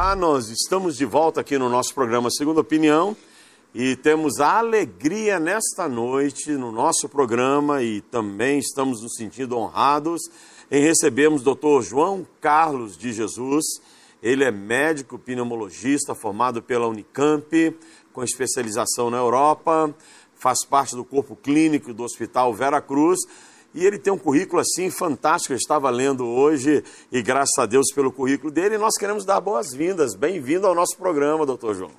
Olá, nós estamos de volta aqui no nosso programa Segunda Opinião e temos a alegria nesta noite no nosso programa e também estamos nos sentindo honrados em recebermos o Dr. João Carlos de Jesus. Ele é médico pneumologista formado pela Unicamp, com especialização na Europa, faz parte do corpo clínico do Hospital Vera Cruz e ele tem um currículo assim fantástico. Eu estava lendo hoje e graças a Deus pelo currículo dele, nós queremos dar boas-vindas. Bem-vindo ao nosso programa, doutor João.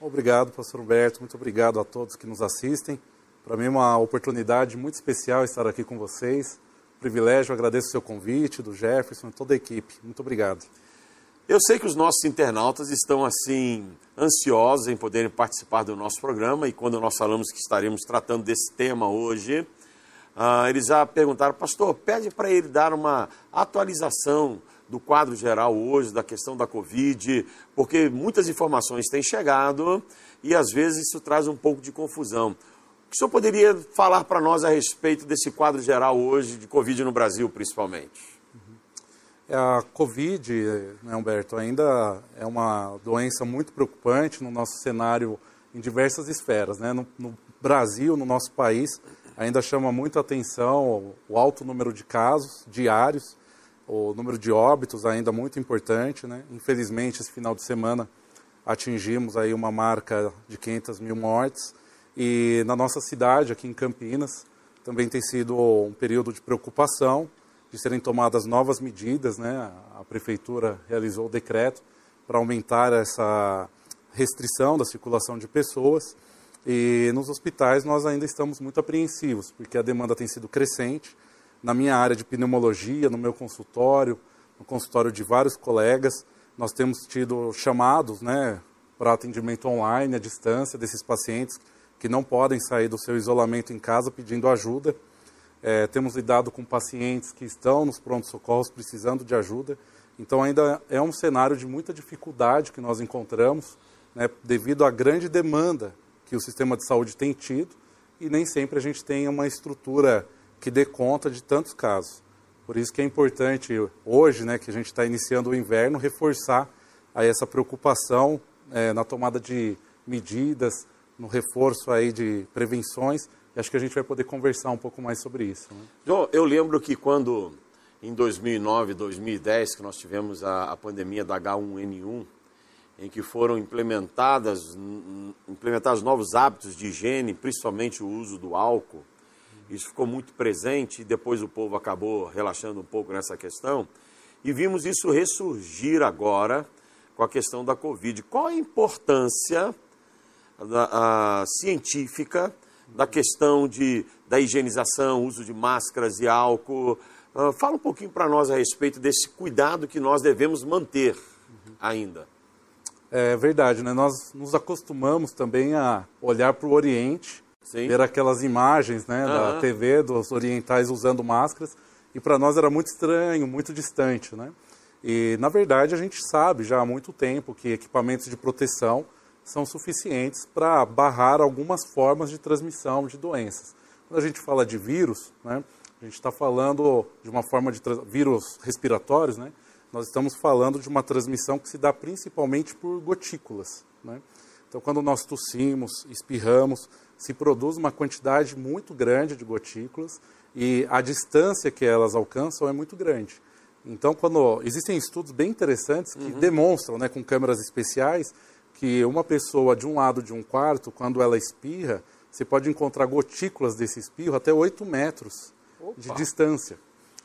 Obrigado, pastor Humberto. Muito obrigado a todos que nos assistem. Para mim é uma oportunidade muito especial estar aqui com vocês. Privilégio, agradeço o seu convite, do Jefferson e toda a equipe. Muito obrigado. Eu sei que os nossos internautas estão assim ansiosos em poderem participar do nosso programa e quando nós falamos que estaremos tratando desse tema hoje, ah, eles já perguntaram, pastor, pede para ele dar uma atualização do quadro geral hoje, da questão da Covid, porque muitas informações têm chegado e às vezes isso traz um pouco de confusão. O que o senhor poderia falar para nós a respeito desse quadro geral hoje, de Covid no Brasil principalmente? É, a Covid, né, Humberto, ainda é uma doença muito preocupante no nosso cenário em diversas esferas. Né? No, no Brasil, no nosso país, ainda chama muito atenção o alto número de casos diários, o número de óbitos ainda muito importante. Né? Infelizmente, esse final de semana atingimos aí uma marca de 500 mil mortes e na nossa cidade, aqui em Campinas, também tem sido um período de preocupação de serem tomadas novas medidas. Né? A prefeitura realizou o decreto para aumentar essa restrição da circulação de pessoas e nos hospitais nós ainda estamos muito apreensivos, porque a demanda tem sido crescente. Na minha área de pneumologia, no meu consultório, no consultório de vários colegas, nós temos tido chamados né, para atendimento online, à distância, desses pacientes que não podem sair do seu isolamento em casa pedindo ajuda. É, temos lidado com pacientes que estão nos prontos-socorros precisando de ajuda. Então, ainda é um cenário de muita dificuldade que nós encontramos, né, devido à grande demanda que o sistema de saúde tem tido e nem sempre a gente tem uma estrutura que dê conta de tantos casos. Por isso que é importante hoje, né, que a gente está iniciando o inverno, reforçar aí essa preocupação é, na tomada de medidas, no reforço aí de prevenções. E acho que a gente vai poder conversar um pouco mais sobre isso. Né? João, eu lembro que quando em 2009, 2010, que nós tivemos a, a pandemia da H1N1, em que foram implementadas, implementados novos hábitos de higiene, principalmente o uso do álcool. Isso ficou muito presente e depois o povo acabou relaxando um pouco nessa questão. E vimos isso ressurgir agora com a questão da Covid. Qual a importância da, a, científica da questão de, da higienização, uso de máscaras e álcool? Uh, fala um pouquinho para nós a respeito desse cuidado que nós devemos manter ainda. É verdade, né? Nós nos acostumamos também a olhar para o Oriente, Sim. ver aquelas imagens né, uhum. da TV dos orientais usando máscaras, e para nós era muito estranho, muito distante, né? E, na verdade, a gente sabe já há muito tempo que equipamentos de proteção são suficientes para barrar algumas formas de transmissão de doenças. Quando a gente fala de vírus, né, a gente está falando de uma forma de vírus respiratórios, né, nós estamos falando de uma transmissão que se dá principalmente por gotículas. Né? Então, quando nós tossimos, espirramos, se produz uma quantidade muito grande de gotículas e a distância que elas alcançam é muito grande. Então, quando existem estudos bem interessantes que uhum. demonstram, né, com câmeras especiais, que uma pessoa de um lado de um quarto, quando ela espirra, você pode encontrar gotículas desse espirro até 8 metros Opa. de distância.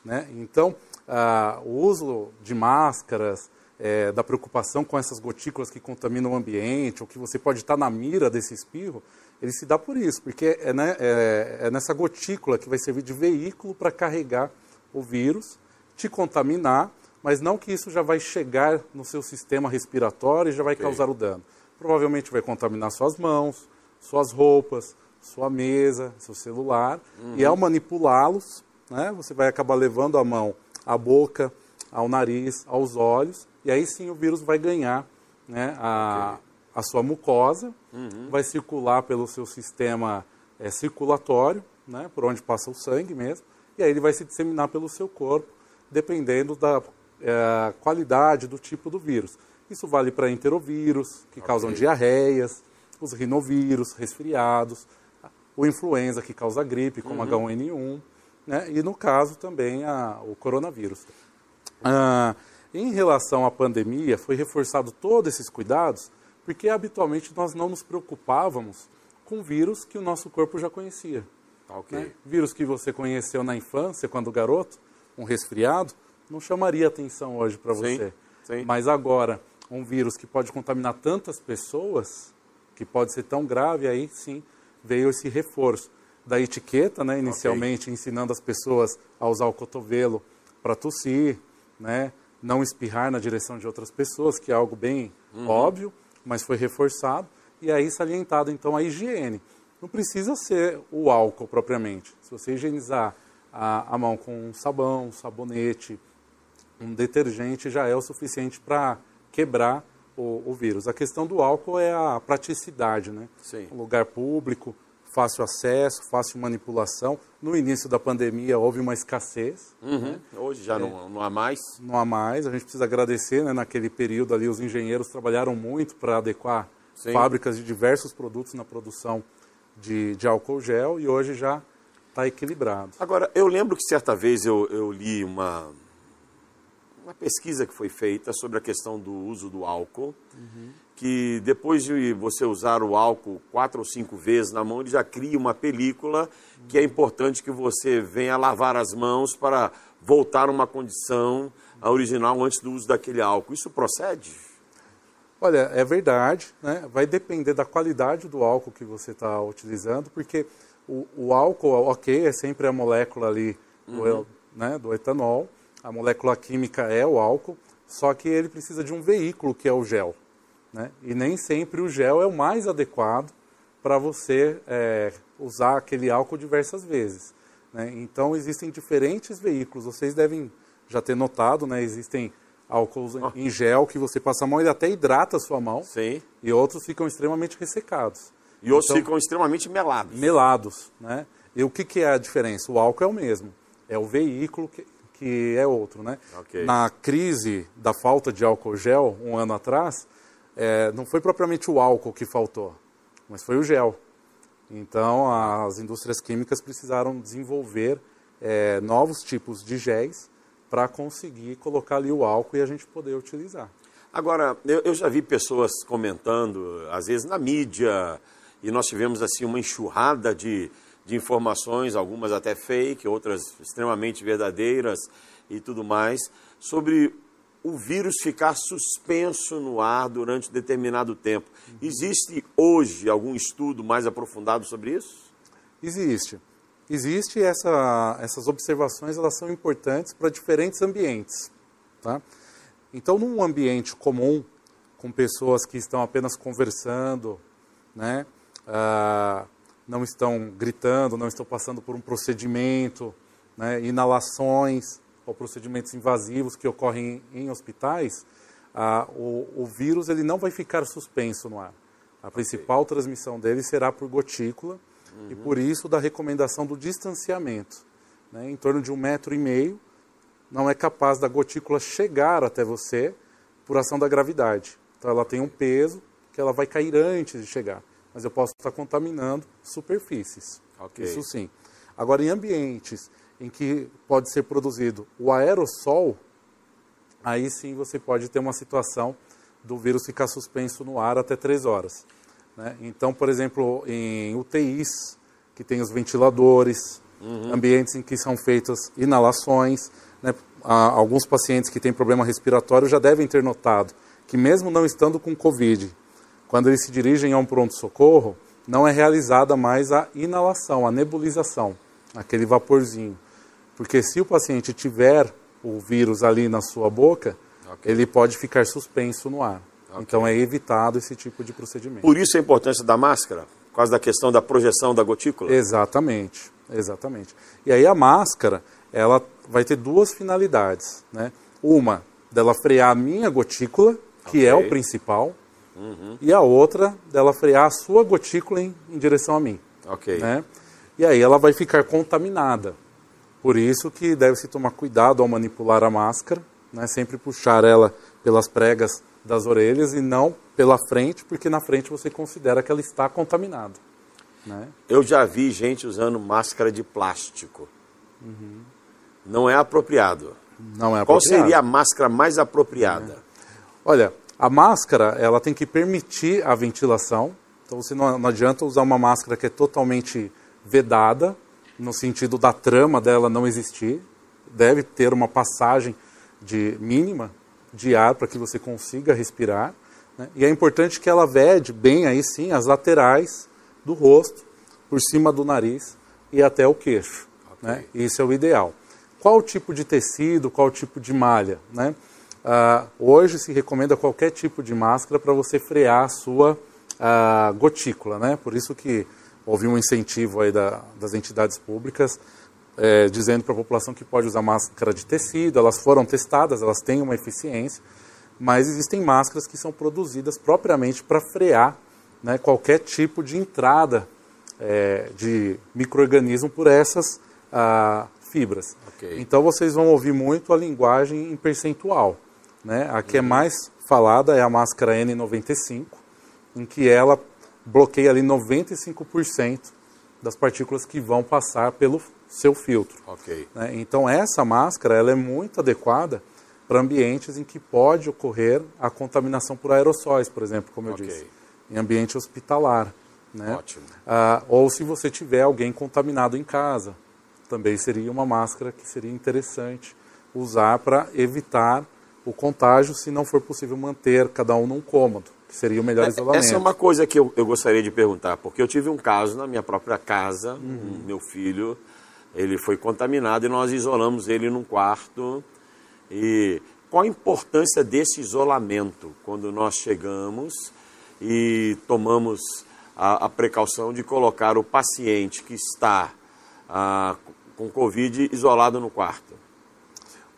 Né? Então, ah, o uso de máscaras, é, da preocupação com essas gotículas que contaminam o ambiente, ou que você pode estar na mira desse espirro, ele se dá por isso, porque é, né, é, é nessa gotícula que vai servir de veículo para carregar o vírus, te contaminar, mas não que isso já vai chegar no seu sistema respiratório e já vai okay. causar o dano. Provavelmente vai contaminar suas mãos, suas roupas, sua mesa, seu celular, uhum. e ao manipulá-los, né, você vai acabar levando a mão à boca, ao nariz, aos olhos, e aí sim o vírus vai ganhar né, a, okay. a sua mucosa, uhum. vai circular pelo seu sistema é, circulatório, né, por onde passa o sangue mesmo, e aí ele vai se disseminar pelo seu corpo, dependendo da é, qualidade, do tipo do vírus. Isso vale para enterovírus, que okay. causam diarreias, os rinovírus, resfriados, o influenza, que causa gripe, como uhum. H1N1, né? e no caso também a, o coronavírus. Ah, em relação à pandemia, foi reforçado todos esses cuidados, porque habitualmente nós não nos preocupávamos com vírus que o nosso corpo já conhecia. Okay. Né? Vírus que você conheceu na infância, quando garoto, um resfriado, não chamaria atenção hoje para você. Sim. Mas agora, um vírus que pode contaminar tantas pessoas, que pode ser tão grave, aí sim veio esse reforço da etiqueta, né, inicialmente okay. ensinando as pessoas a usar o cotovelo para tossir, né, não espirrar na direção de outras pessoas, que é algo bem uhum. óbvio, mas foi reforçado, e aí salientado então a higiene. Não precisa ser o álcool propriamente. Se você higienizar a, a mão com um sabão, um sabonete, um detergente, já é o suficiente para quebrar o, o, vírus. A questão do álcool é a praticidade, né? Sim. Um lugar público, fácil acesso, fácil manipulação. No início da pandemia houve uma escassez. Uhum. Né? Hoje já é, não, não há mais. Não há mais. A gente precisa agradecer, né? Naquele período ali os engenheiros trabalharam muito para adequar Sim. fábricas de diversos produtos na produção de, de álcool gel e hoje já está equilibrado. Agora, eu lembro que certa vez eu, eu li uma, uma pesquisa que foi feita sobre a questão do uso do álcool, uhum. Que depois de você usar o álcool quatro ou cinco vezes na mão, ele já cria uma película que é importante que você venha lavar as mãos para voltar a uma condição original antes do uso daquele álcool. Isso procede? Olha, é verdade, né? vai depender da qualidade do álcool que você está utilizando, porque o, o, álcool, ok, é sempre a molécula ali do, uhum. né, do etanol, a molécula química é o álcool, só que ele precisa de um veículo que é o gel. Né? E nem sempre o gel é o mais adequado para você é, usar aquele álcool diversas vezes. Né? Então existem diferentes veículos, vocês devem já ter notado, né? existem álcools oh. em gel que você passa a mão, ele até hidrata a sua mão. Sim. E outros ficam extremamente ressecados. E outros então, ficam extremamente melados. Melados, né? E o que, que é a diferença? O álcool é o mesmo. É o veículo que, que é outro, né? Okay. Na crise da falta de álcool gel, um ano atrás, é, não foi propriamente o álcool que faltou, mas foi o gel. Então, as indústrias químicas precisaram desenvolver é, novos tipos de géis para conseguir colocar ali o álcool e a gente poder utilizar. Agora, eu, eu, já vi pessoas comentando, às vezes na mídia, e nós tivemos assim uma enxurrada de, de informações, algumas até fake, outras extremamente verdadeiras e tudo mais, sobre o vírus ficar suspenso no ar durante determinado tempo. Existe hoje algum estudo mais aprofundado sobre isso? Existe. Existe essa, essas observações, elas são importantes para diferentes ambientes. Tá? Então, num ambiente comum, com pessoas que estão apenas conversando, né, ah, não estão gritando, não estão passando por um procedimento, né, inalações ou procedimentos invasivos que ocorrem em, em hospitais, ah, o, o, vírus ele não vai ficar suspenso no ar. A principal okay. transmissão dele será por gotícula, Uhum. E por isso da recomendação do distanciamento. Né? Em torno de um metro e meio, não é capaz da gotícula chegar até você por ação da gravidade. Então ela tem um peso que ela vai cair antes de chegar. Mas eu posso estar contaminando superfícies. Okay. Isso sim. Agora, em ambientes em que pode ser produzido o aerossol, aí sim você pode ter uma situação do vírus ficar suspenso no ar até três horas. Né? Então, por exemplo, em UTIs, que tem os ventiladores, uhum. ambientes em que são feitas inalações, né? alguns pacientes que têm problema respiratório já devem ter notado que mesmo não estando com Covid, quando eles se dirigem a um pronto-socorro, não é realizada mais a inalação, a nebulização, aquele vaporzinho. Porque se o paciente tiver o vírus ali na sua boca, okay. ele pode ficar suspenso no ar. Okay. Então é evitado esse tipo de procedimento. Por isso a importância da máscara? Por causa da questão da projeção da gotícula? Exatamente, exatamente. E aí a máscara, ela vai ter duas finalidades, né? Uma, dela frear a minha gotícula, que okay. é o principal, uhum. e a outra, dela frear a sua gotícula em, em direção a mim. Ok. Né? E aí ela vai ficar contaminada. Por isso que deve-se tomar cuidado ao manipular a máscara, né? sempre puxar ela pelas pregas das orelhas e não pela frente, porque na frente você considera que ela está contaminada. Né? Eu já vi gente usando máscara de plástico. Uhum. Não é apropriado. Não é apropriado. Qual seria a máscara mais apropriada? É. Olha, a máscara ela tem que permitir a ventilação. Então você não, não adianta usar uma máscara que é totalmente vedada, no sentido da trama dela não existir. Deve ter uma passagem de mínima de ar para que você consiga respirar. Né? E é importante que ela vede bem aí sim as laterais do rosto, por cima do nariz e até o queixo. Okay. Né? Isso é o ideal. Qual tipo de tecido, qual tipo de malha? Né? Uh, hoje se recomenda qualquer tipo de máscara para você frear a sua uh, gotícula. Né? Por isso que houve um incentivo aí da, das entidades públicas é, dizendo para a população que pode usar máscara de tecido, elas foram testadas, elas têm uma eficiência, mas existem máscaras que são produzidas propriamente para frear né, qualquer tipo de entrada é, de microorganismo por essas ah, fibras. Okay. Então vocês vão ouvir muito a linguagem em percentual. Né? A que é uhum. é mais falada é a máscara N95, em que ela bloqueia ali 95% das partículas que vão passar pelo seu filtro. Okay. Né? Então essa máscara ela é muito adequada para ambientes em que pode ocorrer a contaminação por aerossóis, por exemplo, como eu okay. disse, em ambiente hospitalar. Né? Ótimo. Ah, ou se você tiver alguém contaminado em casa, também seria uma máscara que seria interessante usar para evitar o contágio, se não for possível manter cada um num cômodo, que seria o melhor isolamento. Essa é uma coisa que eu, eu gostaria de perguntar, porque eu tive um caso na minha própria casa, uhum. meu filho ele foi contaminado e nós isolamos ele num quarto. E qual a importância desse isolamento quando nós chegamos e tomamos a, a precaução de colocar o paciente que está ah, com Covid isolado no quarto?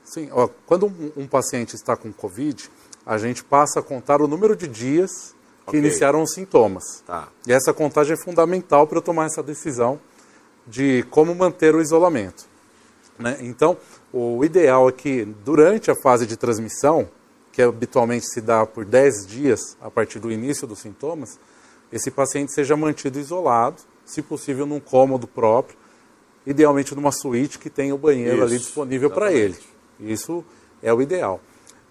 Sim, ó, quando um, um, paciente está com Covid, a gente passa a contar o número de dias que okay. iniciaram os sintomas. Tá. E essa contagem é fundamental para eu tomar essa decisão de como manter o isolamento. Né? Então, o ideal é que durante a fase de transmissão, que habitualmente se dá por 10 dias a partir do início dos sintomas, esse paciente seja mantido isolado, se possível num cômodo próprio, idealmente numa suíte que tenha o banheiro Isso, ali disponível para ele. Isso é o ideal.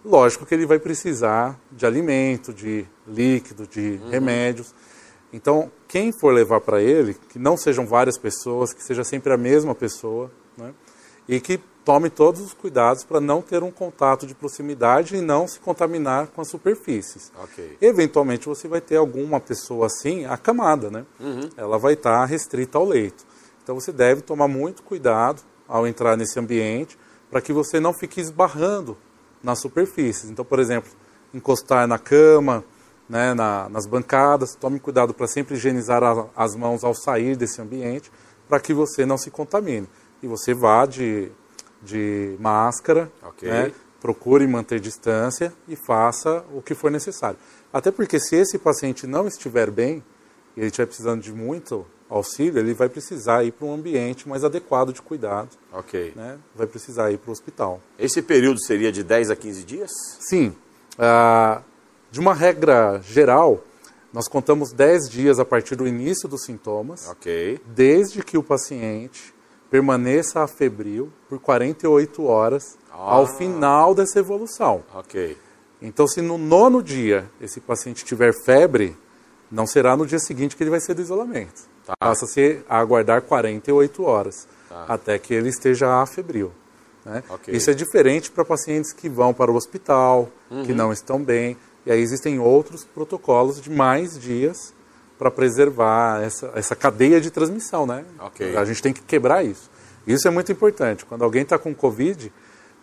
Lógico que ele vai precisar de alimento, de líquido, de uhum. remédios. Então, quem for levar para ele, que não sejam várias pessoas, que seja sempre a mesma pessoa, né? e que tome todos os cuidados para não ter um contato de proximidade e não se contaminar com as superfícies. Okay. Eventualmente você vai ter alguma pessoa assim acamada, né? Uhum. Ela vai estar tá restrita ao leito. Então você deve tomar muito cuidado ao entrar nesse ambiente para que você não fique esbarrando nas superfícies. Então, por exemplo, encostar na cama, né, na, nas bancadas. Tome cuidado para sempre higienizar a, as mãos ao sair desse ambiente, para que você não se contamine. E você vá de, de máscara, okay. né, procure manter distância e faça o que for necessário. Até porque se esse paciente não estiver bem, ele estiver precisando de muito auxílio, ele vai precisar ir para um ambiente mais adequado de cuidado. Ok. Né? Vai precisar ir para o hospital. Esse período seria de 10 a 15 dias? Sim. Ah, de uma regra geral, nós contamos 10 dias a partir do início dos sintomas, okay. desde que o paciente permaneça afebril por 48 horas ah. ao final dessa evolução. Okay. Então, se no nono dia esse paciente tiver febre, não será no dia seguinte que ele vai ser do isolamento. Tá. Passa-se a aguardar 48 horas tá. até que ele esteja afebril. Né? Okay. Isso é diferente para pacientes que vão para o hospital, uhum. que não estão bem. E aí existem outros protocolos de mais dias para preservar essa, essa cadeia de transmissão, né? Okay. A gente tem que quebrar isso. Isso é muito importante. Quando alguém está com Covid,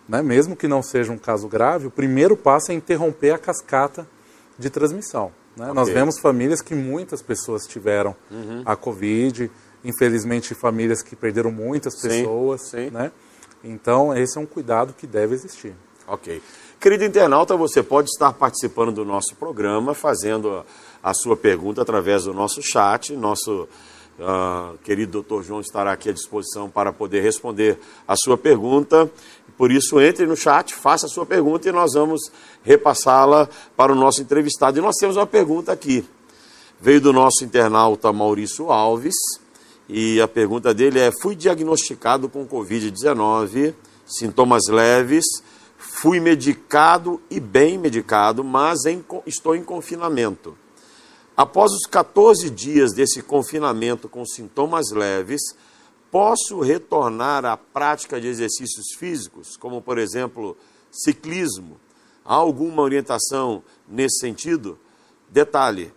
né, mesmo que não seja um caso grave, o primeiro passo é interromper a cascata de transmissão. Né? Okay. Nós vemos famílias que muitas pessoas tiveram uhum. a Covid, infelizmente famílias que perderam muitas pessoas. Sim, sim. Né? Então, esse é um cuidado que deve existir. Ok. Querido internauta, você pode estar participando do nosso programa, fazendo a sua pergunta através do nosso chat. Nosso uh, querido doutor João estará aqui à disposição para poder responder a sua pergunta. Por isso, entre no chat, faça a sua pergunta e nós vamos repassá-la para o nosso entrevistado. E nós temos uma pergunta aqui. Veio do nosso internauta Maurício Alves, e a pergunta dele é: Fui diagnosticado com Covid-19, sintomas leves, fui medicado e bem medicado, mas em, estou em confinamento. Após os 14 dias desse confinamento com sintomas leves, posso retornar à prática de exercícios físicos, como por exemplo ciclismo? Há alguma orientação nesse sentido? Detalhe: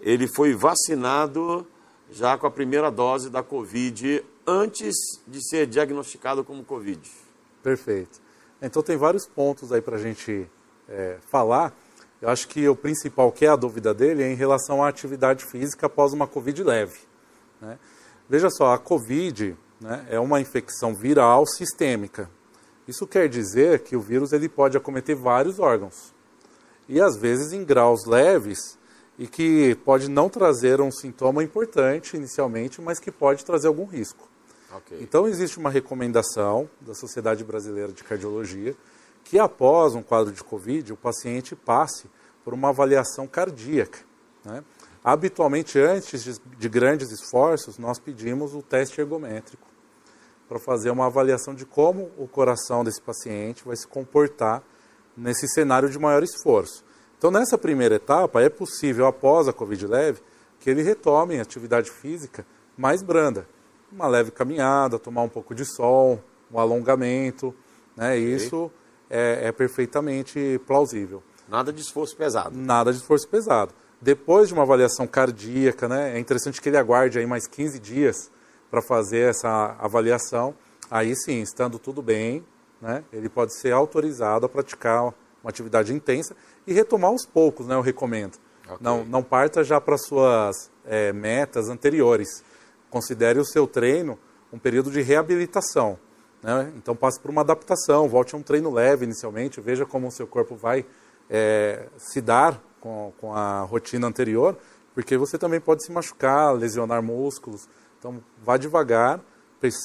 ele foi vacinado já com a primeira dose da Covid antes de ser diagnosticado como Covid. Perfeito. Então tem vários pontos aí para a gente é, falar. Eu acho que o principal, que é a dúvida dele, é em relação à atividade física após uma Covid leve. Né? Veja só, a Covid né, é uma infecção viral sistêmica. Isso quer dizer que o vírus ele pode acometer vários órgãos. E às vezes em graus leves, e que pode não trazer um sintoma importante inicialmente, mas que pode trazer algum risco. Okay. Então, existe uma recomendação da Sociedade Brasileira de Cardiologia que, após um quadro de Covid, o paciente passe por uma avaliação cardíaca. Né? Habitualmente, antes de, de grandes esforços, nós pedimos o teste ergométrico para fazer uma avaliação de como o coração desse paciente vai se comportar nesse cenário de maior esforço. Então, nessa primeira etapa, é possível, após a Covid leve, que ele retome a atividade física mais branda. Uma leve caminhada, tomar um pouco de sol, um alongamento, né? Okay. Isso é, é perfeitamente plausível. Nada de esforço pesado. Nada de esforço pesado. Depois de uma avaliação cardíaca, né, é interessante que ele aguarde aí mais 15 dias para fazer essa avaliação. Aí sim, estando tudo bem, né, ele pode ser autorizado a praticar uma atividade intensa e retomar aos poucos, né, eu recomendo. Okay. Não, não parta já para suas é, metas anteriores. Considere o seu treino um período de reabilitação. Né? Então passe por uma adaptação, volte a um treino leve inicialmente, veja como o seu corpo vai é, se dar com, com a rotina anterior, porque você também pode se machucar, lesionar músculos. Então vá devagar,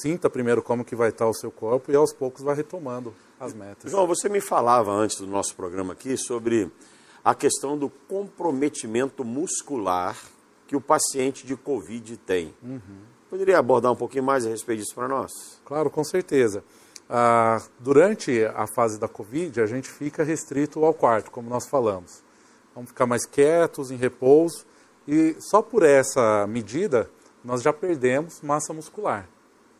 sinta primeiro como que vai estar o seu corpo e aos poucos vá retomando as metas. João, você me falava antes do nosso programa aqui sobre a questão do comprometimento muscular que o paciente de Covid tem. Uhum. Poderia abordar um pouquinho mais a respeito disso para nós? Claro, com certeza. Ah, durante a fase da Covid, a gente fica restrito ao quarto, como nós falamos. Vamos ficar mais quietos, em repouso, e só por essa medida nós já perdemos massa muscular,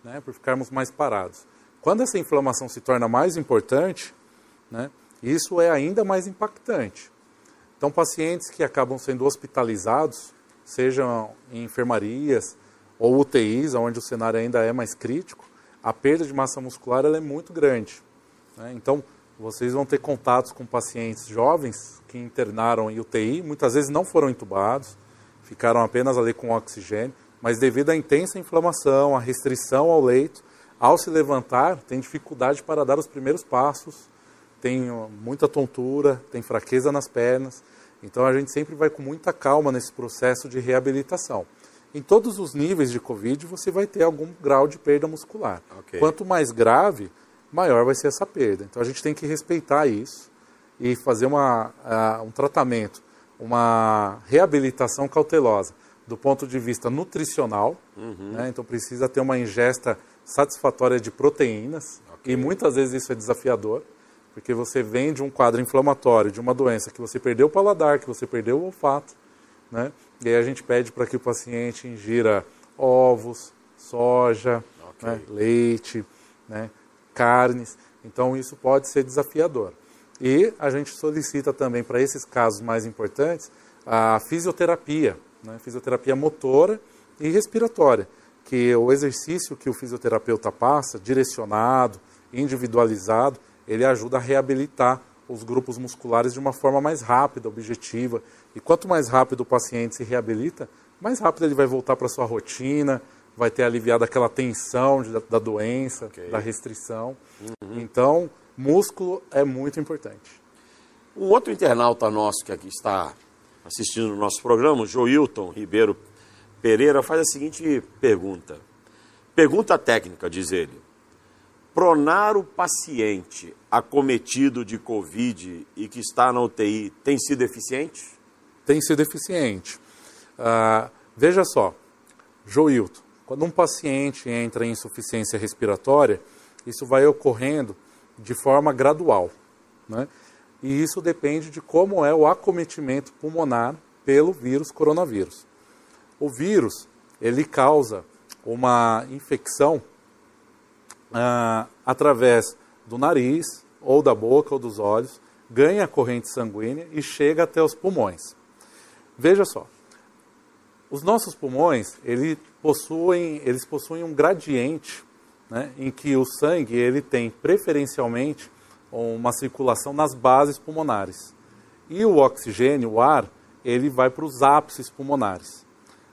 né, por ficarmos mais parados. Quando essa inflamação se torna mais importante, né, isso é ainda mais impactante. Então, pacientes que acabam sendo hospitalizados, sejam em enfermarias ou UTIs, onde o cenário ainda é mais crítico, a perda de massa muscular é muito grande. Né? Então, vocês vão ter contatos com pacientes jovens que internaram em UTI, muitas vezes não foram entubados, ficaram apenas ali com oxigênio, mas devido à intensa inflamação, à restrição ao leito, ao se levantar, tem dificuldade para dar os primeiros passos, tem muita tontura, tem fraqueza nas pernas. Então a gente sempre vai com muita calma nesse processo de reabilitação. Em todos os níveis de Covid, você vai ter algum grau de perda muscular. Okay. Quanto mais grave, maior vai ser essa perda. Então a gente tem que respeitar isso e fazer uma, uh, um tratamento, uma reabilitação cautelosa do ponto de vista nutricional. Uhum. Né? Então precisa ter uma ingesta satisfatória de proteínas, okay. e muitas vezes isso é desafiador, porque você vem de um quadro inflamatório, de uma doença que você perdeu o paladar, que você perdeu o olfato, né? E aí a gente pede para que o paciente ingira ovos, soja, okay. né? leite, né? Carnes. Então isso pode ser desafiador. E a gente solicita também para esses casos mais importantes a fisioterapia, né? fisioterapia motora e respiratória que o exercício que o fisioterapeuta passa, direcionado, individualizado, ele ajuda a reabilitar os grupos musculares de uma forma mais rápida, objetiva. E quanto mais rápido o paciente se reabilita, mais rápido ele vai voltar para sua rotina, vai ter aliviado aquela tensão de, da doença, okay. da restrição. Uhum. Então, músculo é muito importante. Um outro internauta nosso que aqui está assistindo o nosso programa, o Joilton Ribeiro Pereira faz a seguinte pergunta. Pergunta técnica, diz ele. pronar o paciente acometido de Covid e que está na UTI tem sido eficiente? Tem sido eficiente. Uh, veja só, Joilton, quando um paciente entra em insuficiência respiratória, isso vai ocorrendo de forma gradual. Né? E isso depende de como é o acometimento pulmonar pelo vírus coronavírus. O vírus, ele causa uma infecção ah, através do nariz, ou da boca, ou dos olhos, ganha corrente sanguínea e chega até os pulmões. Veja só, os nossos pulmões, ele possuem, eles possuem um gradiente né, em que o sangue ele tem preferencialmente uma circulação nas bases pulmonares. E o oxigênio, o ar, ele vai para os ápices pulmonares.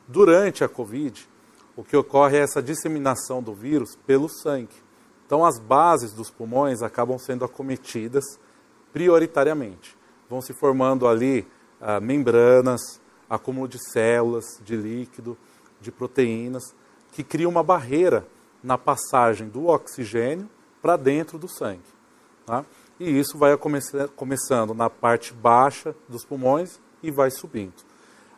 Durante a Covid, o que ocorre é essa disseminação do vírus pelo sangue. Então, as bases dos pulmões acabam sendo acometidas prioritariamente. Vão se formando ali ah, membranas, acúmulo de células, de líquido, de proteínas, que criam uma barreira na passagem do oxigênio para dentro do sangue. Tá? E isso vai começando na parte baixa dos pulmões e vai subindo.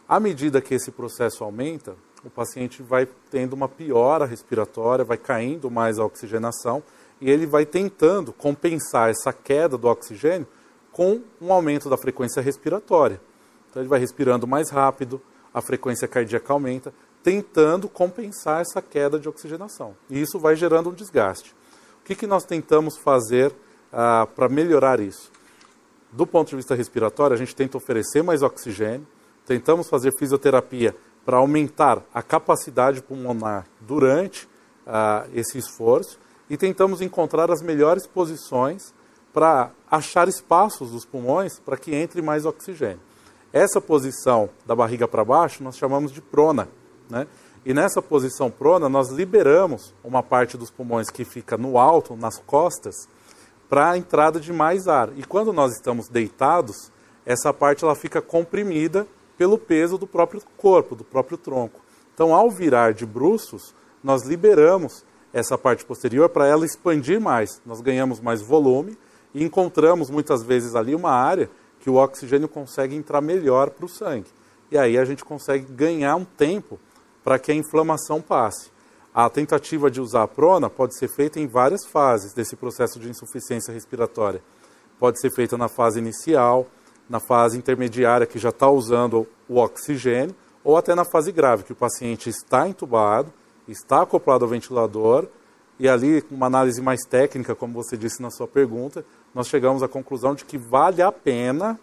À medida que esse processo aumenta, o paciente vai tendo uma piora respiratória, vai caindo mais a oxigenação e ele vai tentando compensar essa queda do oxigênio com um aumento da frequência respiratória. Então ele vai respirando mais rápido, a frequência cardíaca aumenta, tentando compensar essa queda de oxigenação. E isso vai gerando um desgaste. O que, que nós tentamos fazer ah, para melhorar isso? Do ponto de vista respiratório, a gente tenta oferecer mais oxigênio, tentamos fazer fisioterapia para aumentar a capacidade pulmonar durante ah, esse esforço e tentamos encontrar as melhores posições para achar espaços dos pulmões para que entre mais oxigênio. Essa posição da barriga para baixo nós chamamos de prona. Né? E nessa posição prona nós liberamos uma parte dos pulmões que fica no alto, nas costas, para a entrada de mais ar. E quando nós estamos deitados, essa parte ela fica comprimida pelo peso do próprio corpo, do próprio tronco. Então, ao virar de bruços, nós liberamos essa parte posterior para ela expandir mais. Nós ganhamos mais volume e encontramos muitas vezes ali uma área que o oxigênio consegue entrar melhor para o sangue. E aí a gente consegue ganhar um tempo para que a inflamação passe. A tentativa de usar a prona pode ser feita em várias fases desse processo de insuficiência respiratória. Pode ser feita na fase inicial, na fase intermediária, que já está usando o oxigênio, ou até na fase grave, que o paciente está entubado, está acoplado ao ventilador, e ali, com uma análise mais técnica, como você disse na sua pergunta, nós chegamos à conclusão de que vale a pena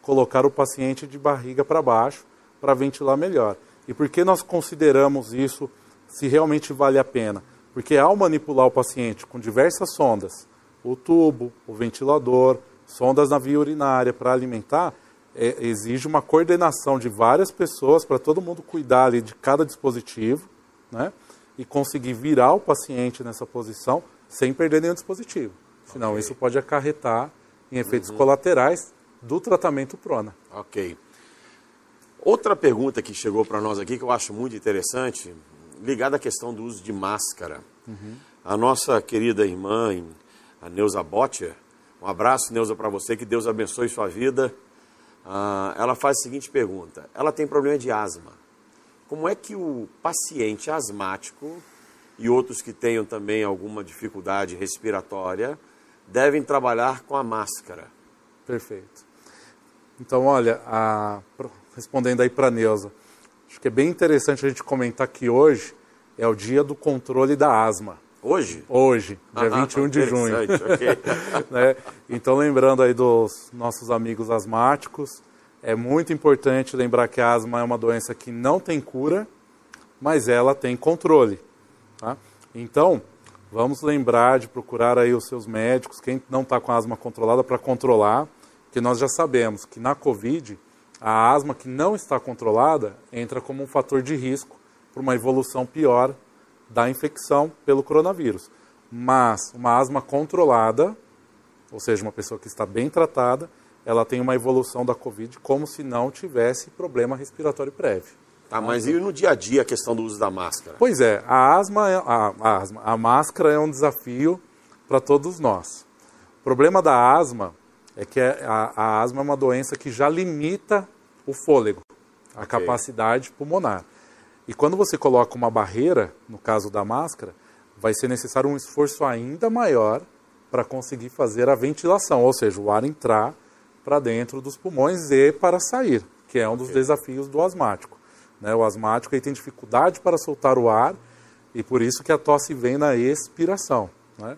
colocar o paciente de barriga para baixo para ventilar melhor. E por que nós consideramos isso se realmente vale a pena? Porque ao manipular o paciente com diversas sondas, o tubo, o ventilador, sondas na via urinária para alimentar, é, exige uma coordenação de várias pessoas para todo mundo cuidar ali de cada dispositivo, né? E conseguir virar o paciente nessa posição sem perder nenhum dispositivo. Senão okay. isso pode acarretar em efeitos uhum. colaterais do tratamento prona. Ok. Outra pergunta que chegou para nós aqui que eu acho muito interessante, ligada à questão do uso de máscara. Uhum. A nossa querida irmã, a Neuza Botcher, um abraço, Neuza, para você, que Deus abençoe sua vida. Ah, ela faz a seguinte pergunta: ela tem problema de asma. Como é que o paciente asmático e outros que tenham também alguma dificuldade respiratória devem trabalhar com a máscara? Perfeito. Então, olha, a, respondendo aí para a Neuza, acho que é bem interessante a gente comentar que hoje é o dia do controle da asma. Hoje? Hoje, dia ah, 21 de junho. Okay. né? Então, lembrando aí dos nossos amigos asmáticos, é muito importante lembrar que a asma é uma doença que não tem cura, mas ela tem controle. Tá? Então, vamos lembrar de procurar aí os seus médicos, quem não está com asma controlada, para controlar, que nós já sabemos que na Covid, a asma que não está controlada entra como um fator de risco para uma evolução pior da infecção pelo coronavírus. Mas uma asma controlada, ou seja, uma pessoa que está bem tratada, ela tem uma evolução da Covid como se não tivesse problema respiratório prévio. Tá, mas e no dia a dia a questão do uso da máscara? Pois é, a asma, é, a, a, asma, a máscara é um desafio para todos nós. O problema da asma é que a, a, asma é uma doença que já limita o fôlego, a okay. capacidade pulmonar. E quando você coloca uma barreira, no caso da máscara, vai ser necessário um esforço ainda maior para conseguir fazer a ventilação, ou seja, o ar entrar para dentro dos pulmões e para sair, que é um dos okay. desafios do asmático. Né? O asmático tem dificuldade para soltar o ar e por isso que a tosse vem na expiração. Né?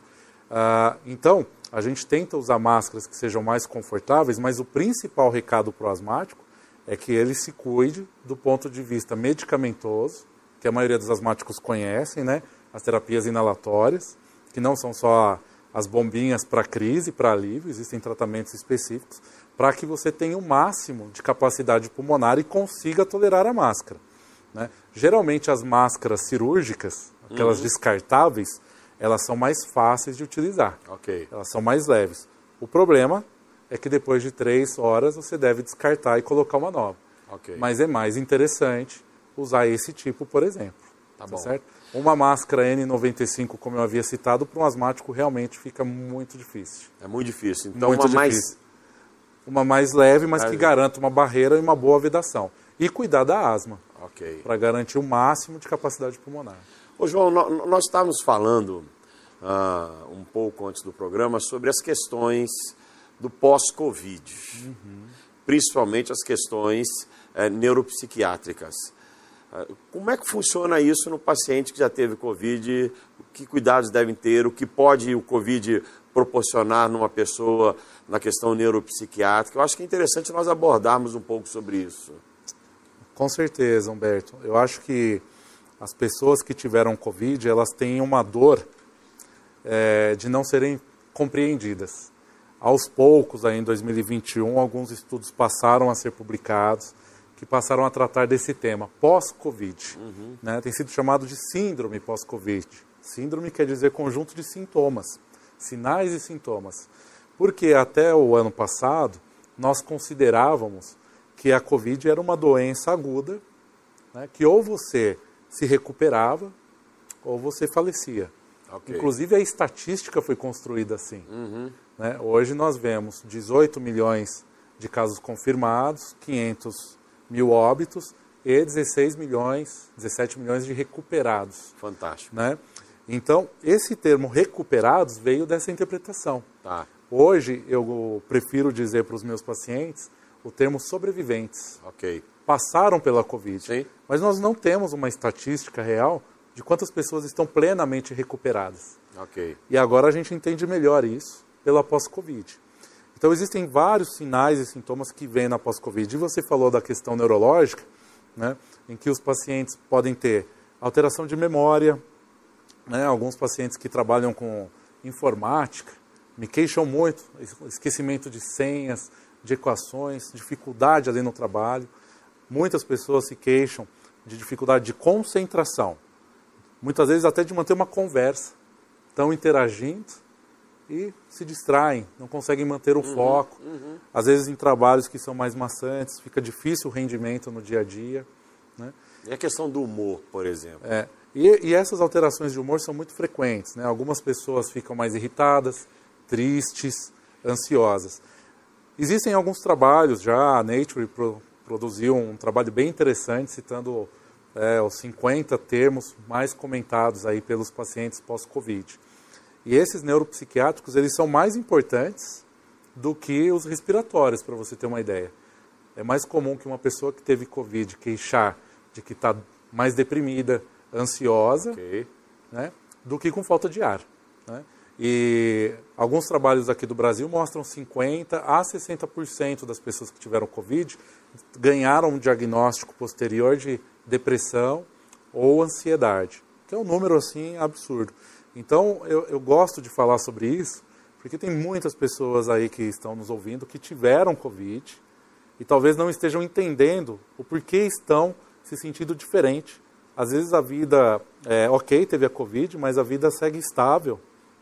Ah, então, a gente tenta usar máscaras que sejam mais confortáveis, mas o principal recado para o asmático é que ele se cuide do ponto de vista medicamentoso, que a maioria dos asmáticos conhecem, né? As terapias inalatórias, que não são só as bombinhas para crise, para alívio, existem tratamentos específicos, para que você tenha o máximo de capacidade pulmonar e consiga tolerar a máscara. Né? Geralmente as máscaras cirúrgicas, aquelas uhum. descartáveis, elas são mais fáceis de utilizar. Okay. Elas são mais leves. O problema é que depois de três horas você deve descartar e colocar uma nova. Okay. Mas é mais interessante usar esse tipo, por exemplo. Tá, tá certo? Uma máscara N95, como eu havia citado, para um asmático realmente fica muito difícil. É muito difícil. Então, muito uma difícil. mais... Uma mais leve, mas que garanta uma barreira e uma boa vedação. E cuidar da asma. Ok. Para garantir o máximo de capacidade pulmonar. Ô, João, nós estávamos falando uh, um pouco antes do programa sobre as questões do pós-Covid, uhum. principalmente as questões uh, neuropsiquiátricas. Uh, como é que funciona isso no paciente que já teve Covid? Que cuidados devem ter? O que pode o Covid proporcionar numa pessoa na questão neuropsiquiátrica? Eu acho que é interessante nós abordarmos um pouco sobre isso. Com certeza, Humberto. Eu acho que as pessoas que tiveram Covid, elas têm uma dor é, de não serem compreendidas. Aos poucos, aí em 2021, alguns estudos passaram a ser publicados que passaram a tratar desse tema, pós-Covid. Uhum. Né? Tem sido chamado de síndrome pós-Covid. Síndrome quer dizer conjunto de sintomas, sinais e sintomas. Porque até o ano passado, nós considerávamos que a Covid era uma doença aguda, né? que ou você se recuperava ou você falecia. Okay. Inclusive a estatística foi construída assim. Uhum. Né? Hoje nós vemos 18 milhões de casos confirmados, 500 mil óbitos e 16 milhões, 17 milhões de recuperados. Fantástico. Né? Então, esse termo recuperados veio dessa interpretação. Tá. Hoje, eu prefiro dizer para os meus pacientes o termo sobreviventes. Ok passaram pela Covid. Sim. Mas nós não temos uma estatística real de quantas pessoas estão plenamente recuperadas. Ok. E agora a gente entende melhor isso pela pós-Covid. Então existem vários sinais e sintomas que vêm na pós-Covid. E você falou da questão neurológica, né, em que os pacientes podem ter alteração de memória, né, alguns pacientes que trabalham com informática me queixam muito, esquecimento de senhas, de equações, dificuldade ali no trabalho. Muitas pessoas se queixam de dificuldade de concentração, muitas vezes até de manter uma conversa. Estão interagindo e se distraem, não conseguem manter o uhum, foco. Uhum. Às vezes em trabalhos que são mais maçantes, fica difícil o rendimento no dia a dia. Né? E a questão do humor, por exemplo? É, e, e essas alterações de humor são muito frequentes. Né? Algumas pessoas ficam mais irritadas, tristes, ansiosas. Existem alguns trabalhos já, a Nature produziu um trabalho bem interessante, citando é, os 50 termos mais comentados aí pelos pacientes pós-Covid. E esses neuropsiquiátricos, eles são mais importantes do que os respiratórios, para você ter uma ideia. É mais comum que uma pessoa que teve Covid queixar de que está mais deprimida, ansiosa, okay. né, do que com falta de ar. Né? E alguns trabalhos aqui do Brasil mostram 50% a 60% das pessoas que tiveram Covid ganharam um diagnóstico posterior de depressão ou ansiedade, que é um número assim absurdo. Então eu, eu gosto de falar sobre isso, porque tem muitas pessoas aí que estão nos ouvindo que tiveram Covid e talvez não estejam entendendo o porquê estão se sentindo diferente. Às vezes a vida, é, ok, teve a Covid, mas a vida segue estável.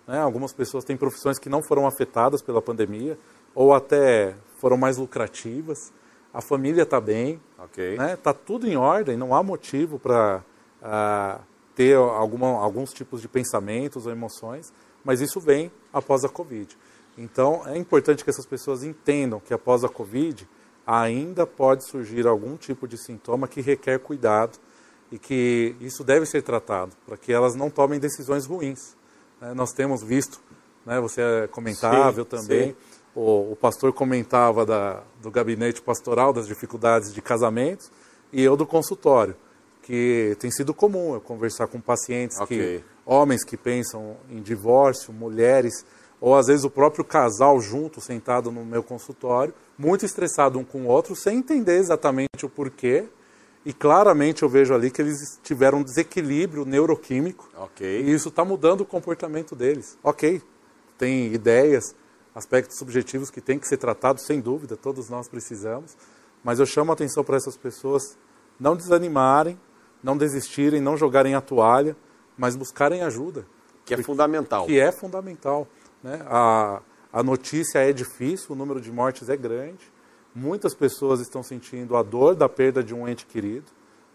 Né? Algumas pessoas têm profissões que não foram afetadas pela pandemia ou até foram mais lucrativas a família está bem, está okay. né? Tá tudo em ordem, não há motivo para uh, ter alguma, alguns tipos de pensamentos ou emoções, mas isso vem após a Covid. Então, é importante que essas pessoas entendam que após a Covid ainda pode surgir algum tipo de sintoma que requer cuidado e que isso deve ser tratado para que elas não tomem decisões ruins. Né? Nós temos visto, né, você é comentável sim, também, sim. O, o, pastor comentava da, do gabinete pastoral, das dificuldades de casamentos, e eu do consultório, que tem sido comum eu conversar com pacientes, okay. que, homens que pensam em divórcio, mulheres ou às vezes o próprio casal junto, sentado no meu consultório, muito estressado um com o outro, sem entender exatamente o porquê. E claramente eu vejo ali que eles tiveram um desequilíbrio neuroquímico. Okay. E isso está mudando o comportamento deles. Ok, tem ideias, aspectos subjetivos que têm que ser tratados, sem dúvida, todos nós precisamos. Mas eu chamo a atenção para essas pessoas não desanimarem, não desistirem, não jogarem a toalha, mas buscarem ajuda. Que é fundamental. Que é fundamental. Né? A, a notícia é difícil, o número de mortes é grande, muitas pessoas estão sentindo a dor da perda de um ente querido,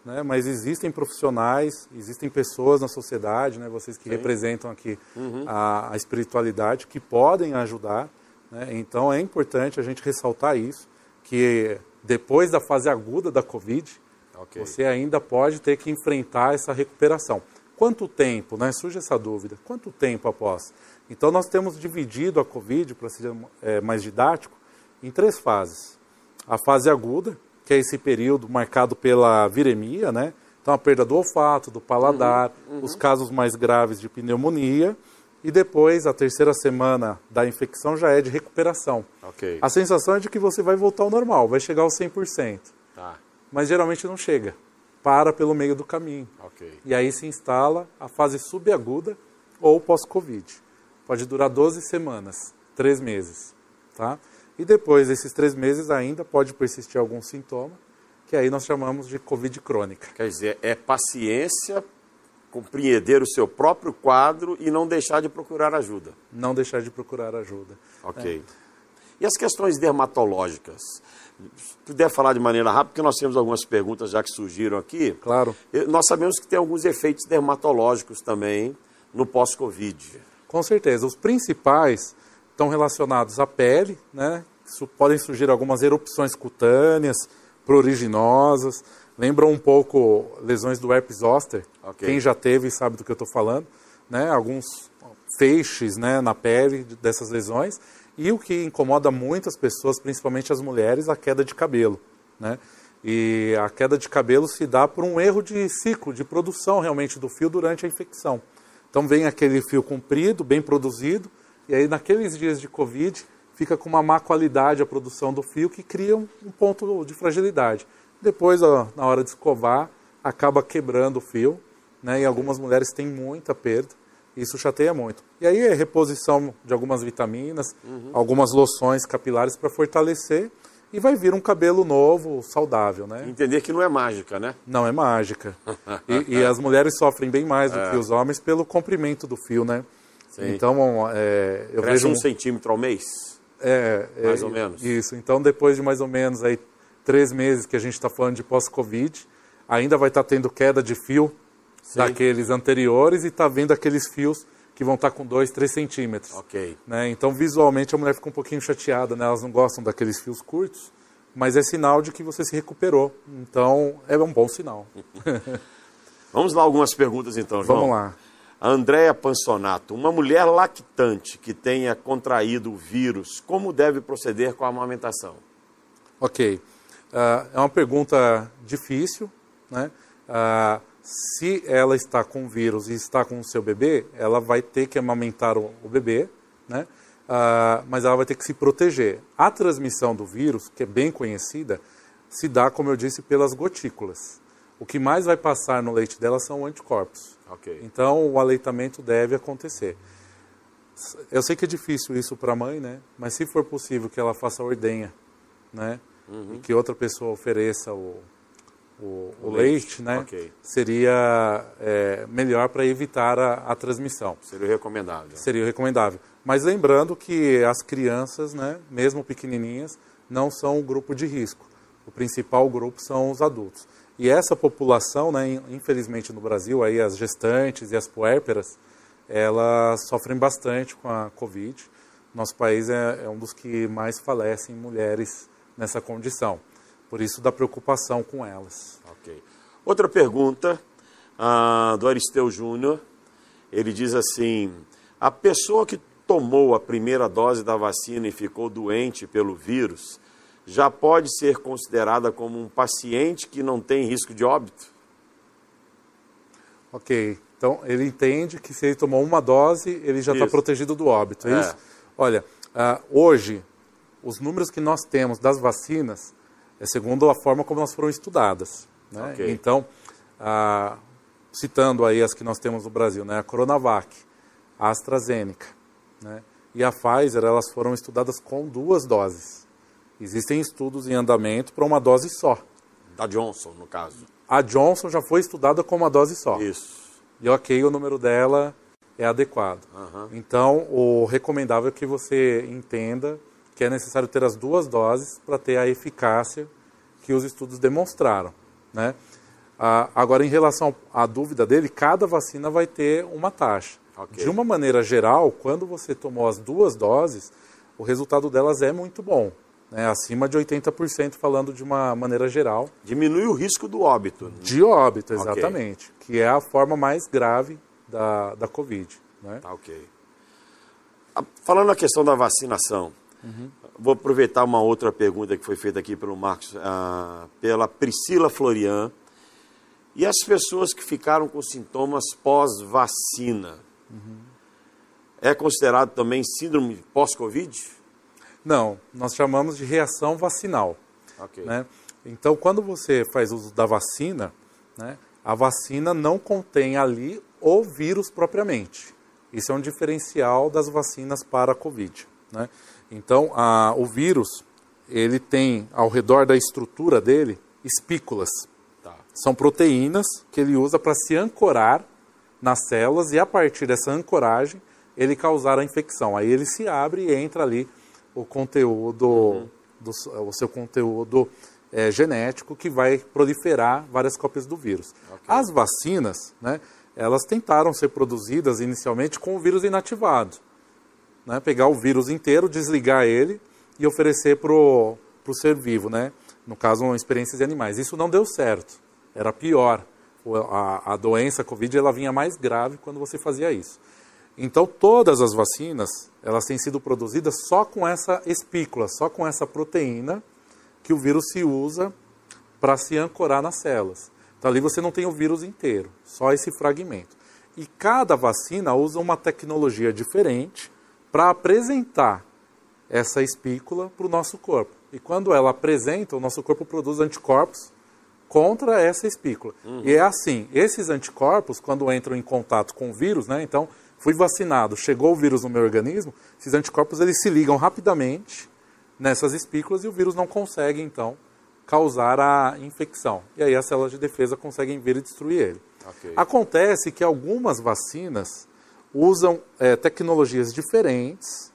né? mas existem profissionais, existem pessoas na sociedade, né? vocês que Sim. representam aqui uhum. a, a, espiritualidade, que podem ajudar. Né? Então é importante a gente ressaltar isso, que depois da fase aguda da Covid, okay. você ainda pode ter que enfrentar essa recuperação. Quanto tempo, né? surge essa dúvida, quanto tempo após? Então, nós temos dividido a Covid, para ser é, mais didático, em três fases. A fase aguda, que é esse período marcado pela viremia, né? Então, a perda do olfato, do paladar, uhum, uhum. os casos mais graves de pneumonia. E depois, a terceira semana da infecção já é de recuperação. Okay. A sensação é de que você vai voltar ao normal, vai chegar ao 100%. Tá. Mas geralmente não chega. Para pelo meio do caminho. Okay. E aí se instala a fase subaguda ou pós-Covid. Pode durar 12 semanas, 3 meses. Tá? E depois desses 3 meses ainda pode persistir algum sintoma, que aí nós chamamos de Covid crônica. Quer dizer, é paciência, compreender o seu próprio quadro e não deixar de procurar ajuda. Não deixar de procurar ajuda. Ok. É. E as questões dermatológicas? Se puder falar de maneira rápida, porque nós temos algumas perguntas já que surgiram aqui. Claro. Nós sabemos que tem alguns efeitos dermatológicos também no pós-Covid. Com certeza. Os principais estão relacionados à pele, né? Podem surgir algumas erupções cutâneas, pruriginosas, lembram um pouco lesões do herpes zoster. Okay. Quem já teve sabe do que eu estou falando, né? Alguns feixes, né, na pele dessas lesões. E o que incomoda muitas pessoas, principalmente as mulheres, a queda de cabelo, né? E a queda de cabelo se dá por um erro de ciclo, de produção realmente do fio durante a infecção. Então vem aquele fio comprido, bem produzido, e aí naqueles dias de Covid fica com uma má qualidade a produção do fio que cria um, ponto de fragilidade. Depois, ó, na hora de escovar, acaba quebrando o fio, né? E algumas mulheres têm muita perda, isso chateia muito. E aí é reposição de algumas vitaminas, uhum. algumas loções capilares para fortalecer e vai vir um cabelo novo, saudável, né? Entender que não é mágica, né? Não é mágica. e, e, as mulheres sofrem bem mais do é. que os homens pelo comprimento do fio, né? Sim. Então, é, eu Cresce vejo... um centímetro ao mês? É, é mais ou menos. Isso. Então, depois de mais ou menos aí três meses que a gente está falando de pós-Covid, ainda vai estar tá tendo queda de fio Sim. daqueles anteriores e está vendo aqueles fios que vão estar com 2, 3 centímetros. Ok. Né? Então, visualmente, a mulher fica um pouquinho chateada, né? elas não gostam daqueles fios curtos, mas é sinal de que você se recuperou. Então, é um bom sinal. Vamos lá algumas perguntas então, João. Vamos lá. A Andréa Pansonato, uma mulher lactante que tenha contraído o vírus, como deve proceder com a amamentação? Ok. Uh, é uma pergunta difícil, né? Uh, se ela está com vírus e está com o seu bebê, ela vai ter que amamentar o, o bebê, né? Uh, mas ela vai ter que se proteger. A transmissão do vírus, que é bem conhecida, se dá, como eu disse, pelas gotículas. O que mais vai passar no leite dela são anticorpos. Okay. Então, o aleitamento deve acontecer. Eu sei que é difícil isso para a mãe, né? Mas se for possível que ela faça a ordenha, né? Uhum. E que outra pessoa ofereça o, o, o leite, leite, né? Okay. Seria é, melhor para evitar a, a, transmissão. Seria recomendável. Seria recomendável. Mas lembrando que as crianças, né, mesmo pequenininhas, não são o grupo de risco. O principal grupo são os adultos. E essa população, né, infelizmente no Brasil, aí as gestantes e as puérperas, elas sofrem bastante com a Covid. Nosso país é, é um dos que mais falecem mulheres nessa condição. Por isso, da preocupação com elas. Ok. Outra pergunta do Aristeu Júnior. Ele diz assim: a pessoa que tomou a primeira dose da vacina e ficou doente pelo vírus já pode ser considerada como um paciente que não tem risco de óbito? Ok. Então, ele entende que se ele tomou uma dose, ele já está protegido do óbito, é, é. isso? Olha, uh, hoje, os números que nós temos das vacinas é segundo a forma como elas foram estudadas. Né? Okay. Então, ah, citando aí as que nós temos no Brasil, né? a Coronavac, a AstraZeneca né? e a Pfizer, elas foram estudadas com duas doses. Existem estudos em andamento para uma dose só. Da Johnson, no caso. A Johnson já foi estudada com uma dose só. Isso. E ok, o número dela é adequado. Uhum. Então, o recomendável é que você entenda que é necessário ter as duas doses para ter a eficácia que os estudos demonstraram. Né? Ah, agora, em relação à dúvida dele, cada vacina vai ter uma taxa. Okay. De uma maneira geral, quando você tomou as duas doses, o resultado delas é muito bom. Né? Acima de 80%, falando de uma maneira geral. Diminui o risco do óbito. Né? De óbito, exatamente. Okay. Que é a forma mais grave da, da Covid. Né? Tá ok. Ah, falando na questão da vacinação, Uhum. Vou aproveitar uma outra pergunta que foi feita aqui pelo Marcos, ah, pela Priscila Florian. E as pessoas que ficaram com sintomas pós-vacina, uhum. é considerado também síndrome pós-Covid? Não, nós chamamos de reação vacinal. Okay. Né? Então, quando você faz uso da vacina, né, a vacina não contém ali o vírus propriamente. Isso é um diferencial das vacinas para a Covid. Né? Então, a, o vírus, ele tem ao redor da estrutura dele espículas. Tá. São proteínas que ele usa para se ancorar nas células e a partir dessa ancoragem ele causar a infecção. Aí ele se abre e entra ali o conteúdo, uhum. do, o seu conteúdo é, genético que vai proliferar várias cópias do vírus. Okay. As vacinas, né, elas tentaram ser produzidas inicialmente com o vírus inativado né, pegar o vírus inteiro, desligar ele e oferecer para o ser vivo, né? no caso, experiências em animais. Isso não deu certo, era pior. A, a doença a Covid ela vinha mais grave quando você fazia isso. Então, todas as vacinas, elas têm sido produzidas só com essa espícula, só com essa proteína que o vírus se usa para se ancorar nas células. Então, ali você não tem o vírus inteiro, só esse fragmento. E cada vacina usa uma tecnologia diferente para apresentar essa espícula para o nosso corpo. E quando ela apresenta, o nosso corpo produz anticorpos contra essa espícula. Uhum. E é assim, esses anticorpos, quando entram em contato com o vírus, né, então, fui vacinado, chegou o vírus no meu organismo, esses anticorpos eles se ligam rapidamente nessas espículas e o vírus não consegue, então, causar a infecção. E aí as células de defesa conseguem vir e destruir ele. Okay. Acontece que algumas vacinas usam é, tecnologias diferentes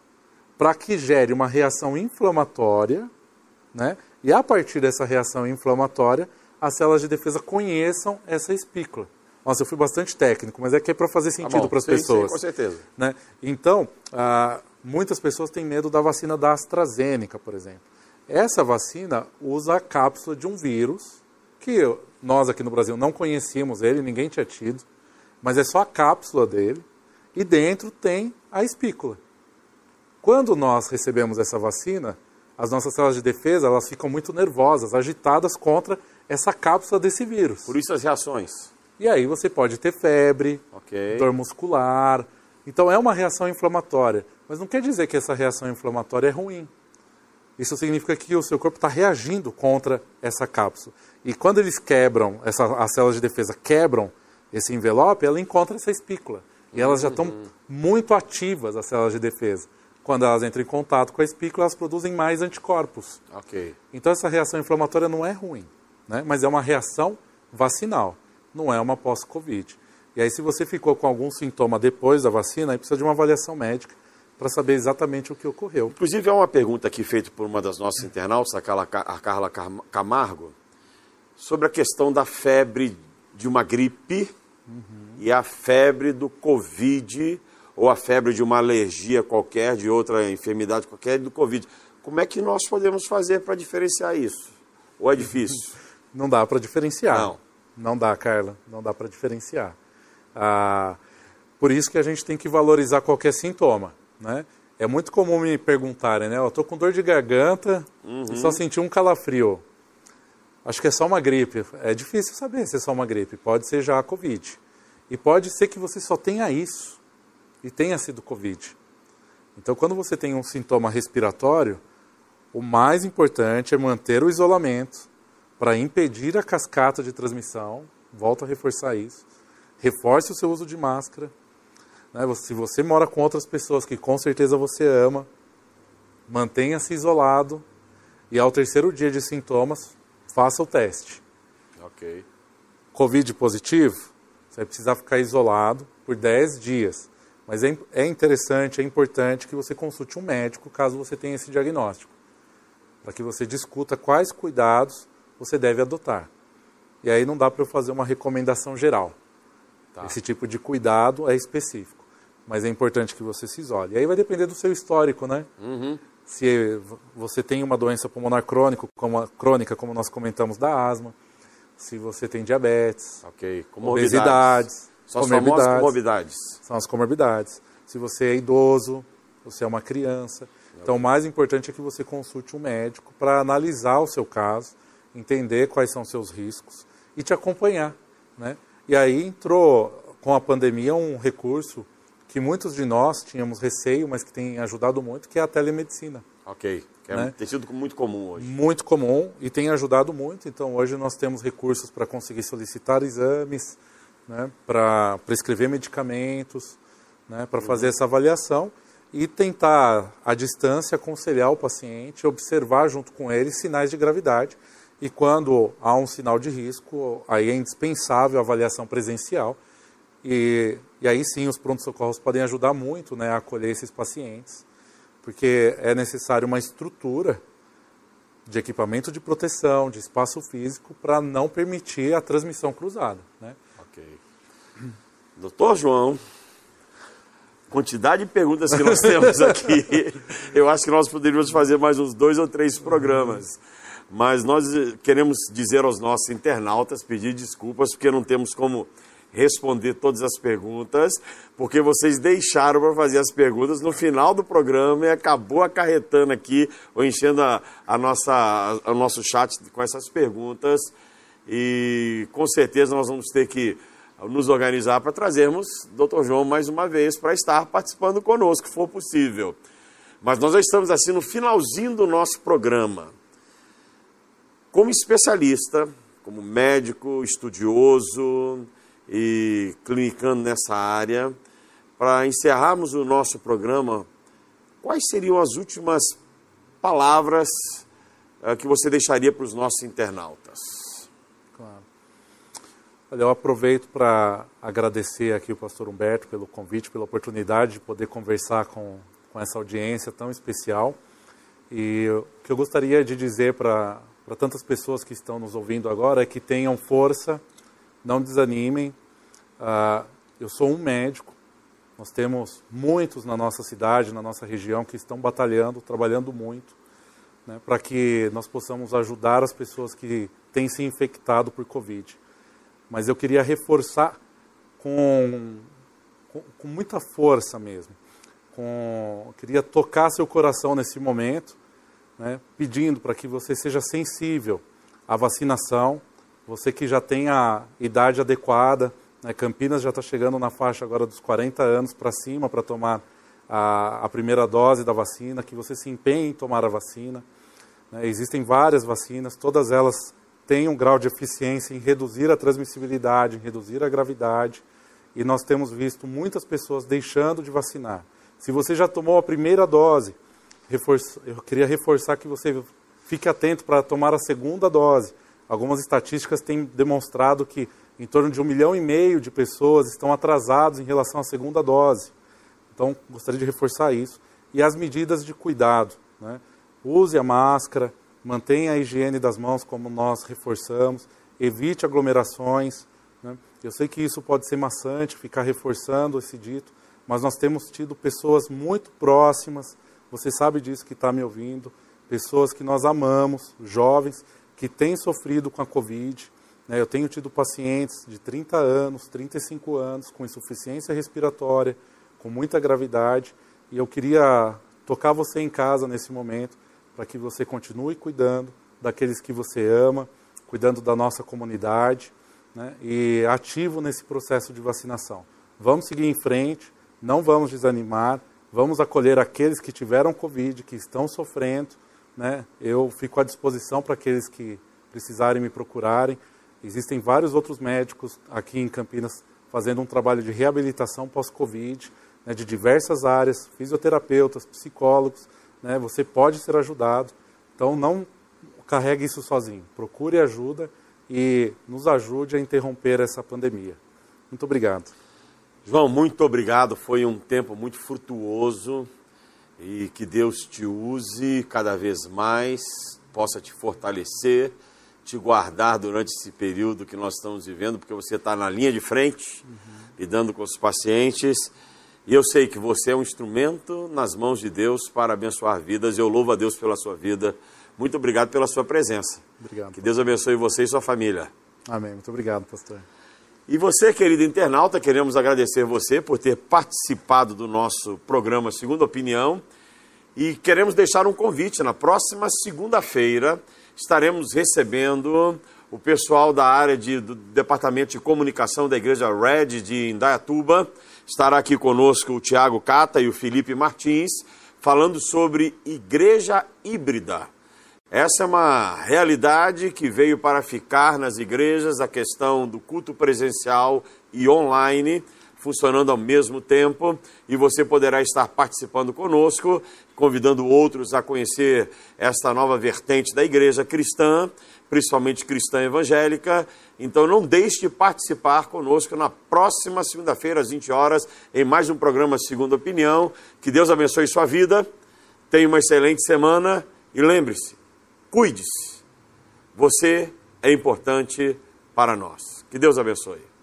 para que gere uma reação inflamatória, né? E a partir dessa reação inflamatória, as células de defesa conheçam essa espícula. Nossa, eu fui bastante técnico, mas é que é para fazer tá sentido para as pessoas. Sim, com certeza. Né? Então, ah, muitas pessoas têm medo da vacina da AstraZeneca, por exemplo. Essa vacina usa a cápsula de um vírus que nós aqui no Brasil não conhecíamos ele, ninguém tinha tido, mas é só a cápsula dele e dentro tem a espícula. Quando nós recebemos essa vacina, as nossas células de defesa elas ficam muito nervosas, agitadas contra essa cápsula desse vírus. Por isso as reações. E aí você pode ter febre, okay. dor muscular. Então é uma reação inflamatória. Mas não quer dizer que essa reação inflamatória é ruim. Isso significa que o seu corpo está reagindo contra essa cápsula. E quando eles quebram, essa, as células de defesa quebram esse envelope, ela encontra essa espícula. E elas já estão muito ativas, as células de defesa. Quando elas entram em contato com a espícula, elas produzem mais anticorpos. Okay. Então essa reação inflamatória não é ruim, né? mas é uma reação vacinal, não é uma pós-Covid. E aí se você ficou com algum sintoma depois da vacina, aí precisa de uma avaliação médica para saber exatamente o que ocorreu. Inclusive, há uma pergunta aqui feita por uma das nossas internautas, a Carla Camargo, sobre a questão da febre de uma gripe uhum e a febre do Covid ou a febre de uma alergia qualquer, de outra enfermidade qualquer, do Covid. Como é que nós podemos fazer para diferenciar isso? Ou é difícil? Não dá para diferenciar. Não. Não dá, Carla. Não dá para diferenciar. Ah, por isso que a gente tem que valorizar qualquer sintoma. Né? É muito comum me perguntarem, né? Eu estou com dor de garganta uhum. e só senti um calafrio. Acho que é só uma gripe. É difícil saber se é só uma gripe. Pode ser já a Covid. E pode ser que você só tenha isso e tenha sido Covid. Então, quando você tem um sintoma respiratório, o mais importante é manter o isolamento para impedir a cascata de transmissão. Volto a reforçar isso. Reforce o seu uso de máscara. Né? Se você mora com outras pessoas que com certeza você ama, mantenha-se isolado e ao terceiro dia de sintomas, faça o teste. Ok. Covid positivo, você vai precisar ficar isolado por 10 dias. Mas é, é interessante, é importante que você consulte um médico caso você tenha esse diagnóstico, para que você discuta quais cuidados você deve adotar. E aí não dá para eu fazer uma recomendação geral. Tá. Esse tipo de cuidado é específico. Mas é importante que você se isole. E aí vai depender do seu histórico, né? Uhum se você tem uma doença pulmonar crônica, como, a, crônica, como nós comentamos da asma, se você tem diabetes, okay. obesidades, São comorbidades, as comorbidades. São as comorbidades. Se você é idoso, você é uma criança. Okay. Então, o mais importante é que você consulte um médico para analisar o seu caso, entender quais são os seus riscos e te acompanhar. Né? E aí entrou com a pandemia um recurso que muitos de nós tínhamos receio, mas que tem ajudado muito, que é a telemedicina. Ok, que é, né? tem sido muito comum hoje. Muito comum e tem ajudado muito. Então, hoje nós temos recursos para conseguir solicitar exames, né? para prescrever medicamentos, né? para uhum. fazer essa avaliação e tentar, à distância, aconselhar o paciente, observar junto com ele sinais de gravidade. E quando há um sinal de risco, aí é indispensável a avaliação presencial e, e aí sim os prontos-socorros podem ajudar muito né, a acolher esses pacientes, porque é necessário uma estrutura de equipamento de proteção, de espaço físico, para não permitir a transmissão cruzada. Né? Ok. Doutor João, quantidade de perguntas que nós temos aqui, eu acho que nós poderíamos fazer mais uns dois ou três programas. Mas nós queremos dizer aos nossos internautas, pedir desculpas, porque não temos como responder todas as perguntas, porque vocês deixaram para fazer as perguntas no final do programa e acabou acarretando aqui, ou enchendo a, a nossa, o nosso chat com essas perguntas. E com certeza nós vamos ter que nos organizar para trazermos Dr. João mais uma vez para estar participando conosco, se for possível. Mas nós já estamos assim no finalzinho do nosso programa. Como especialista, como médico, estudioso, e clinicando nessa área. Para encerrarmos o nosso programa, quais seriam as últimas palavras uh, que você deixaria para os nossos internautas? Claro. Olha, eu aproveito para agradecer aqui o pastor Humberto pelo convite, pela oportunidade de poder conversar com, com essa audiência tão especial. E o que eu gostaria de dizer para tantas pessoas que estão nos ouvindo agora é que tenham força, não desanimem. Uh, eu sou um médico, nós temos muitos na nossa cidade, na nossa região, que estão batalhando, trabalhando muito, né, para que nós possamos ajudar as pessoas que têm se infectado por Covid. Mas eu queria reforçar com, com, com muita força mesmo. Com, queria tocar seu coração nesse momento, né, pedindo para que você seja sensível à vacinação, você que já tem a idade adequada, né, Campinas já está chegando na faixa agora dos 40 anos para cima para tomar a, a, primeira dose da vacina, que você se empenhe em tomar a vacina. Né, existem várias vacinas, todas elas têm um grau de eficiência em reduzir a transmissibilidade, em reduzir a gravidade, e nós temos visto muitas pessoas deixando de vacinar. Se você já tomou a primeira dose, eu queria reforçar que você fique atento para tomar a segunda dose Algumas estatísticas têm demonstrado que em torno de um milhão e meio de pessoas estão atrasados em relação à segunda dose. Então, gostaria de reforçar isso. E as medidas de cuidado. Né? Use a máscara, mantenha a higiene das mãos, como nós reforçamos, evite aglomerações, Né? Eu sei que isso pode ser maçante, ficar reforçando esse dito, mas nós temos tido pessoas muito próximas, você sabe disso que está me ouvindo, pessoas que nós amamos, jovens, que têm sofrido com a Covid. Né? Eu tenho tido pacientes de 30 anos, 35 anos, com insuficiência respiratória, com muita gravidade, e eu queria tocar você em casa nesse momento, para que você continue cuidando daqueles que você ama, cuidando da nossa comunidade né? e ativo nesse processo de vacinação. Vamos seguir em frente, não vamos desanimar, vamos acolher aqueles que tiveram Covid, que estão sofrendo. Né? Eu fico à disposição para aqueles que precisarem me procurarem. Existem vários outros médicos aqui em Campinas fazendo um trabalho de reabilitação pós-Covid, né, de diversas áreas, fisioterapeutas, psicólogos. Né, você pode ser ajudado. Então, não carregue isso sozinho. Procure ajuda e nos ajude a interromper essa pandemia. Muito obrigado. João, muito obrigado. Foi um tempo muito frutuoso e que Deus te use cada vez mais, possa te fortalecer, te guardar durante esse período que nós estamos vivendo, porque você está na linha de frente, uhum. lidando com os pacientes. E eu sei que você é um instrumento nas mãos de Deus para abençoar vidas. Eu louvo a Deus pela sua vida. Muito obrigado pela sua presença. Obrigado. Que Deus abençoe você e sua família. Amém. Muito obrigado, pastor. E você, querido internauta, queremos agradecer você por ter participado do nosso programa Segunda Opinião. E queremos deixar um convite. Na próxima segunda-feira estaremos recebendo o pessoal da área de, do Departamento de Comunicação da Igreja Red de Indaiatuba. Estará aqui conosco o Tiago Cata e o Felipe Martins, falando sobre igreja híbrida. Essa é uma realidade que veio para ficar nas igrejas, a questão do culto presencial e online funcionando ao mesmo tempo e você poderá estar participando conosco, convidando outros a conhecer esta nova vertente da igreja cristã, principalmente cristã evangélica. Então não deixe de participar conosco na próxima segunda-feira às 20 horas em mais um programa Segunda Opinião. Que Deus abençoe sua vida. Tenha uma excelente semana e lembre-se, cuide-se. Você é importante para nós. Que Deus abençoe.